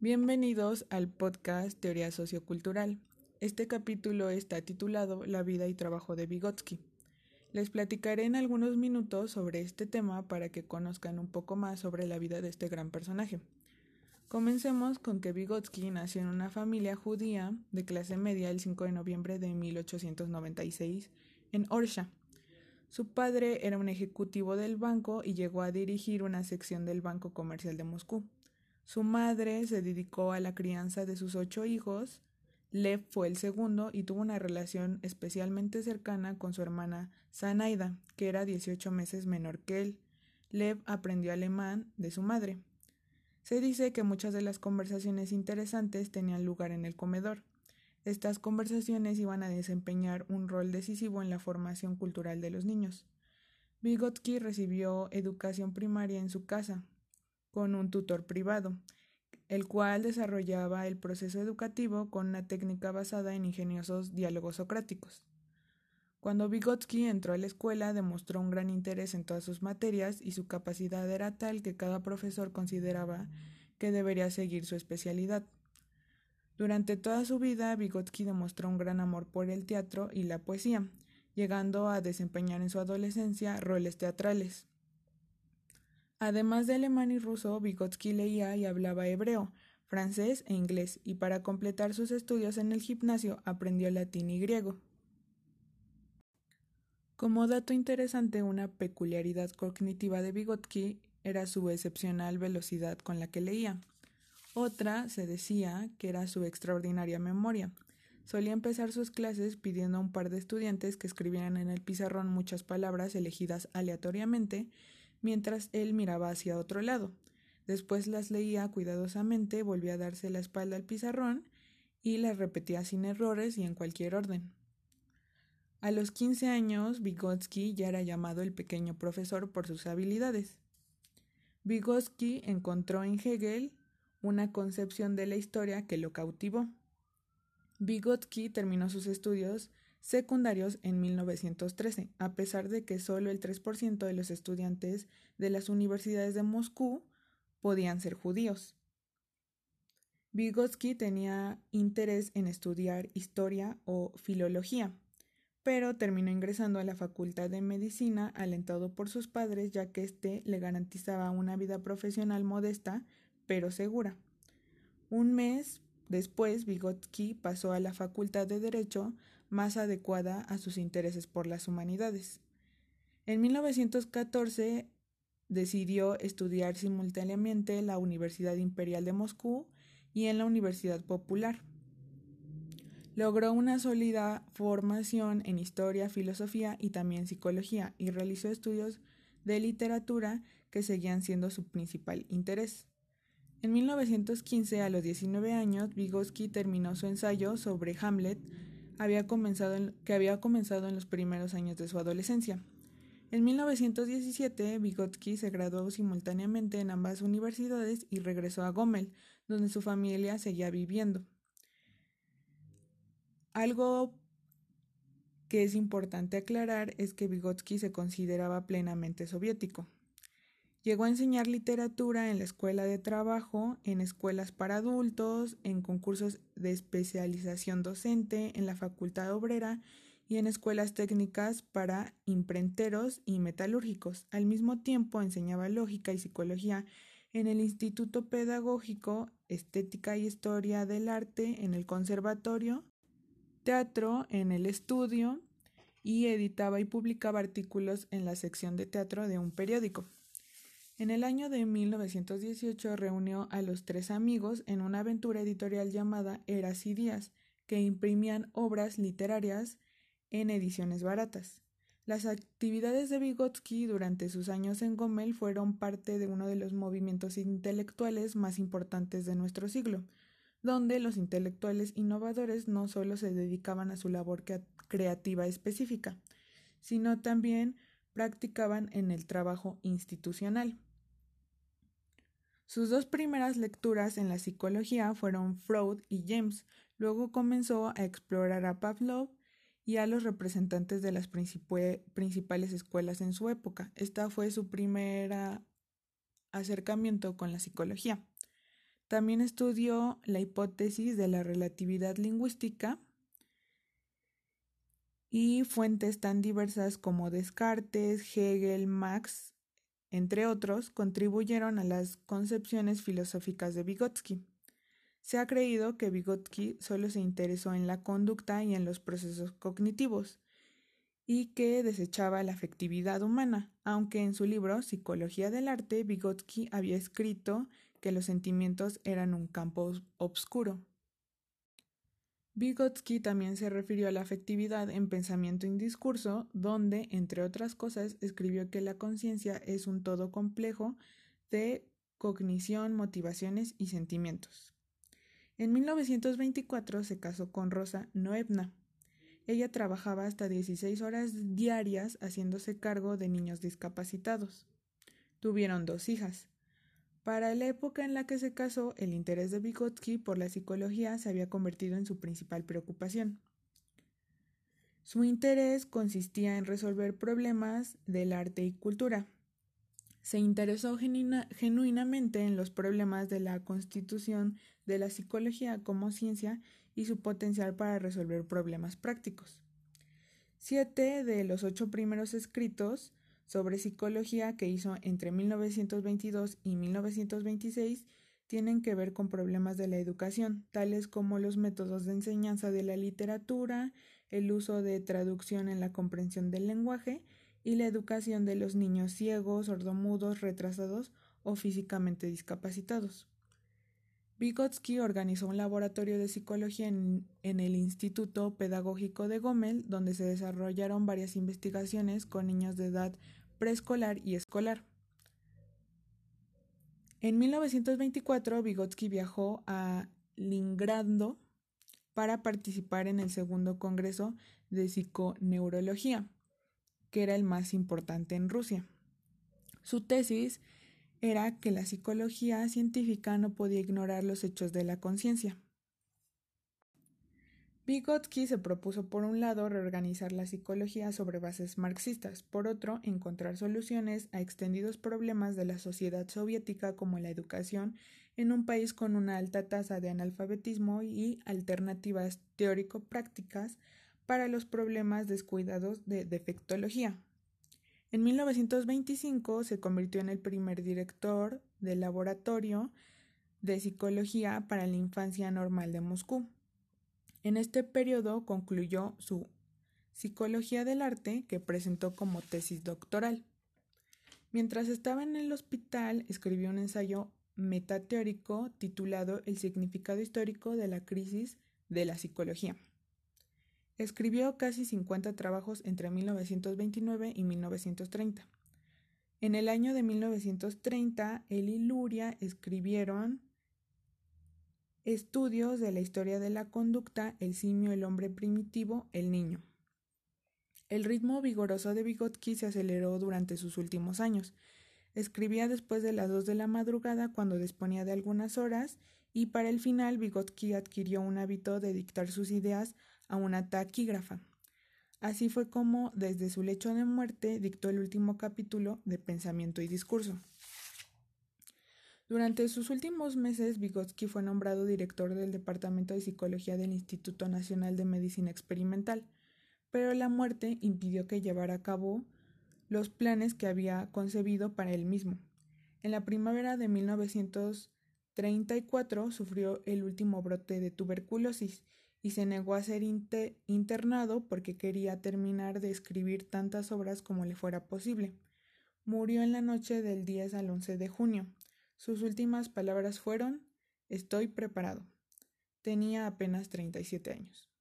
Bienvenidos al podcast Teoría Sociocultural. Este capítulo está titulado La vida y trabajo de Vygotsky. Les platicaré en algunos minutos sobre este tema para que conozcan un poco más sobre la vida de este gran personaje. Comencemos con que Vygotsky nació en una familia judía de clase media el 5 de noviembre de 1896 en Orsha. Su padre era un ejecutivo del banco y llegó a dirigir una sección del Banco Comercial de Moscú. Su madre se dedicó a la crianza de sus ocho hijos. Lev fue el segundo y tuvo una relación especialmente cercana con su hermana Zanaida, que era 18 meses menor que él. Lev aprendió alemán de su madre. Se dice que muchas de las conversaciones interesantes tenían lugar en el comedor. Estas conversaciones iban a desempeñar un rol decisivo en la formación cultural de los niños. Vygotsky recibió educación primaria en su casa, con un tutor privado, el cual desarrollaba el proceso educativo con una técnica basada en ingeniosos diálogos socráticos. Cuando Vygotsky entró a la escuela demostró un gran interés en todas sus materias y su capacidad era tal que cada profesor consideraba que debería seguir su especialidad. Durante toda su vida, Vygotsky demostró un gran amor por el teatro y la poesía, llegando a desempeñar en su adolescencia roles teatrales. Además de alemán y ruso, Vygotsky leía y hablaba hebreo, francés e inglés, y para completar sus estudios en el gimnasio aprendió latín y griego. Como dato interesante, una peculiaridad cognitiva de Vygotsky era su excepcional velocidad con la que leía. Otra se decía que era su extraordinaria memoria. Solía empezar sus clases pidiendo a un par de estudiantes que escribieran en el pizarrón muchas palabras elegidas aleatoriamente, mientras él miraba hacia otro lado. Después las leía cuidadosamente, volvía a darse la espalda al pizarrón y las repetía sin errores y en cualquier orden. A los 15 años, Vygotsky ya era llamado el pequeño profesor por sus habilidades. Vygotsky encontró en Hegel una concepción de la historia que lo cautivó. Vygotsky terminó sus estudios secundarios en 1913, a pesar de que solo el 3% de los estudiantes de las universidades de Moscú podían ser judíos. Vygotsky tenía interés en estudiar historia o filología, pero terminó ingresando a la Facultad de Medicina alentado por sus padres ya que éste le garantizaba una vida profesional modesta pero segura. Un mes después Vygotsky pasó a la Facultad de Derecho más adecuada a sus intereses por las humanidades. En 1914 decidió estudiar simultáneamente en la Universidad Imperial de Moscú y en la Universidad Popular. Logró una sólida formación en historia, filosofía y también psicología y realizó estudios de literatura que seguían siendo su principal interés. En 1915, a los 19 años, Vygotsky terminó su ensayo sobre Hamlet, había comenzado que había comenzado en los primeros años de su adolescencia. En 1917, Vygotsky se graduó simultáneamente en ambas universidades y regresó a Gomel, donde su familia seguía viviendo. Algo que es importante aclarar es que Vygotsky se consideraba plenamente soviético. Llegó a enseñar literatura en la escuela de trabajo, en escuelas para adultos, en concursos de especialización docente, en la facultad obrera y en escuelas técnicas para imprenteros y metalúrgicos. Al mismo tiempo enseñaba lógica y psicología en el Instituto Pedagógico, Estética y Historia del Arte, en el Conservatorio teatro en el estudio y editaba y publicaba artículos en la sección de teatro de un periódico. En el año de 1918 reunió a los tres amigos en una aventura editorial llamada Eras y Días, que imprimían obras literarias en ediciones baratas. Las actividades de Vygotsky durante sus años en Gomel fueron parte de uno de los movimientos intelectuales más importantes de nuestro siglo, donde los intelectuales innovadores no solo se dedicaban a su labor creativa específica, sino también practicaban en el trabajo institucional. Sus dos primeras lecturas en la psicología fueron Freud y James, luego comenzó a explorar a Pavlov y a los representantes de las principales escuelas en su época. Esta fue su primer acercamiento con la psicología. También estudió la hipótesis de la relatividad lingüística y fuentes tan diversas como Descartes, Hegel, Marx, entre otros, contribuyeron a las concepciones filosóficas de Vygotsky. Se ha creído que Vygotsky solo se interesó en la conducta y en los procesos cognitivos, y que desechaba la afectividad humana, aunque en su libro Psicología del Arte Vygotsky había escrito que los sentimientos eran un campo obscuro. Vygotsky también se refirió a la afectividad en Pensamiento y Discurso, donde, entre otras cosas, escribió que la conciencia es un todo complejo de cognición, motivaciones y sentimientos. En 1924 se casó con Rosa Noebna, ella trabajaba hasta 16 horas diarias haciéndose cargo de niños discapacitados. Tuvieron dos hijas. Para la época en la que se casó, el interés de Vygotsky por la psicología se había convertido en su principal preocupación. Su interés consistía en resolver problemas del arte y cultura. Se interesó genuinamente en los problemas de la constitución de la psicología como ciencia y su potencial para resolver problemas prácticos. Siete de los ocho primeros escritos sobre psicología que hizo entre 1922 y 1926 tienen que ver con problemas de la educación, tales como los métodos de enseñanza de la literatura, el uso de traducción en la comprensión del lenguaje y la educación de los niños ciegos, sordomudos, retrasados o físicamente discapacitados. Vygotsky organizó un laboratorio de psicología en, el Instituto Pedagógico de Gomel, donde se desarrollaron varias investigaciones con niños de edad preescolar y escolar. En 1924, Vygotsky viajó a Lingrando para participar en el segundo Congreso de Psiconeurología, que era el más importante en Rusia. Su tesis era que la psicología científica no podía ignorar los hechos de la conciencia. Vygotsky se propuso por un lado reorganizar la psicología sobre bases marxistas, por otro encontrar soluciones a extendidos problemas de la sociedad soviética como la educación en un país con una alta tasa de analfabetismo y alternativas teórico-prácticas para los problemas descuidados de defectología. En 1925 se convirtió en el primer director del Laboratorio de Psicología para la Infancia Normal de Moscú. En este periodo concluyó su Psicología del Arte, que presentó como tesis doctoral. Mientras estaba en el hospital, escribió un ensayo metateórico titulado El significado histórico de la crisis de la psicología. Escribió casi 50 trabajos entre 1929 y 1930. En el año de 1930, él y Luria escribieron Estudios de la historia de la conducta, el simio, el hombre primitivo, el niño. El ritmo vigoroso de Vygotsky se aceleró durante sus últimos años. Escribía después de las dos de la madrugada cuando disponía de algunas horas y para el final Vygotsky adquirió un hábito de dictar sus ideas a una taquígrafa. Así fue como, desde su lecho de muerte, dictó el último capítulo de Pensamiento y Discurso. Durante sus últimos meses, Vygotsky fue nombrado director del Departamento de Psicología del Instituto Nacional de Medicina Experimental, pero la muerte impidió que llevara a cabo los planes que había concebido para él mismo. En la primavera de 1934 sufrió el último brote de tuberculosis y se negó a ser internado porque quería terminar de escribir tantas obras como le fuera posible. Murió en la noche del 10 al 11 de junio. Sus últimas palabras fueron Estoy preparado. Tenía apenas 37 años.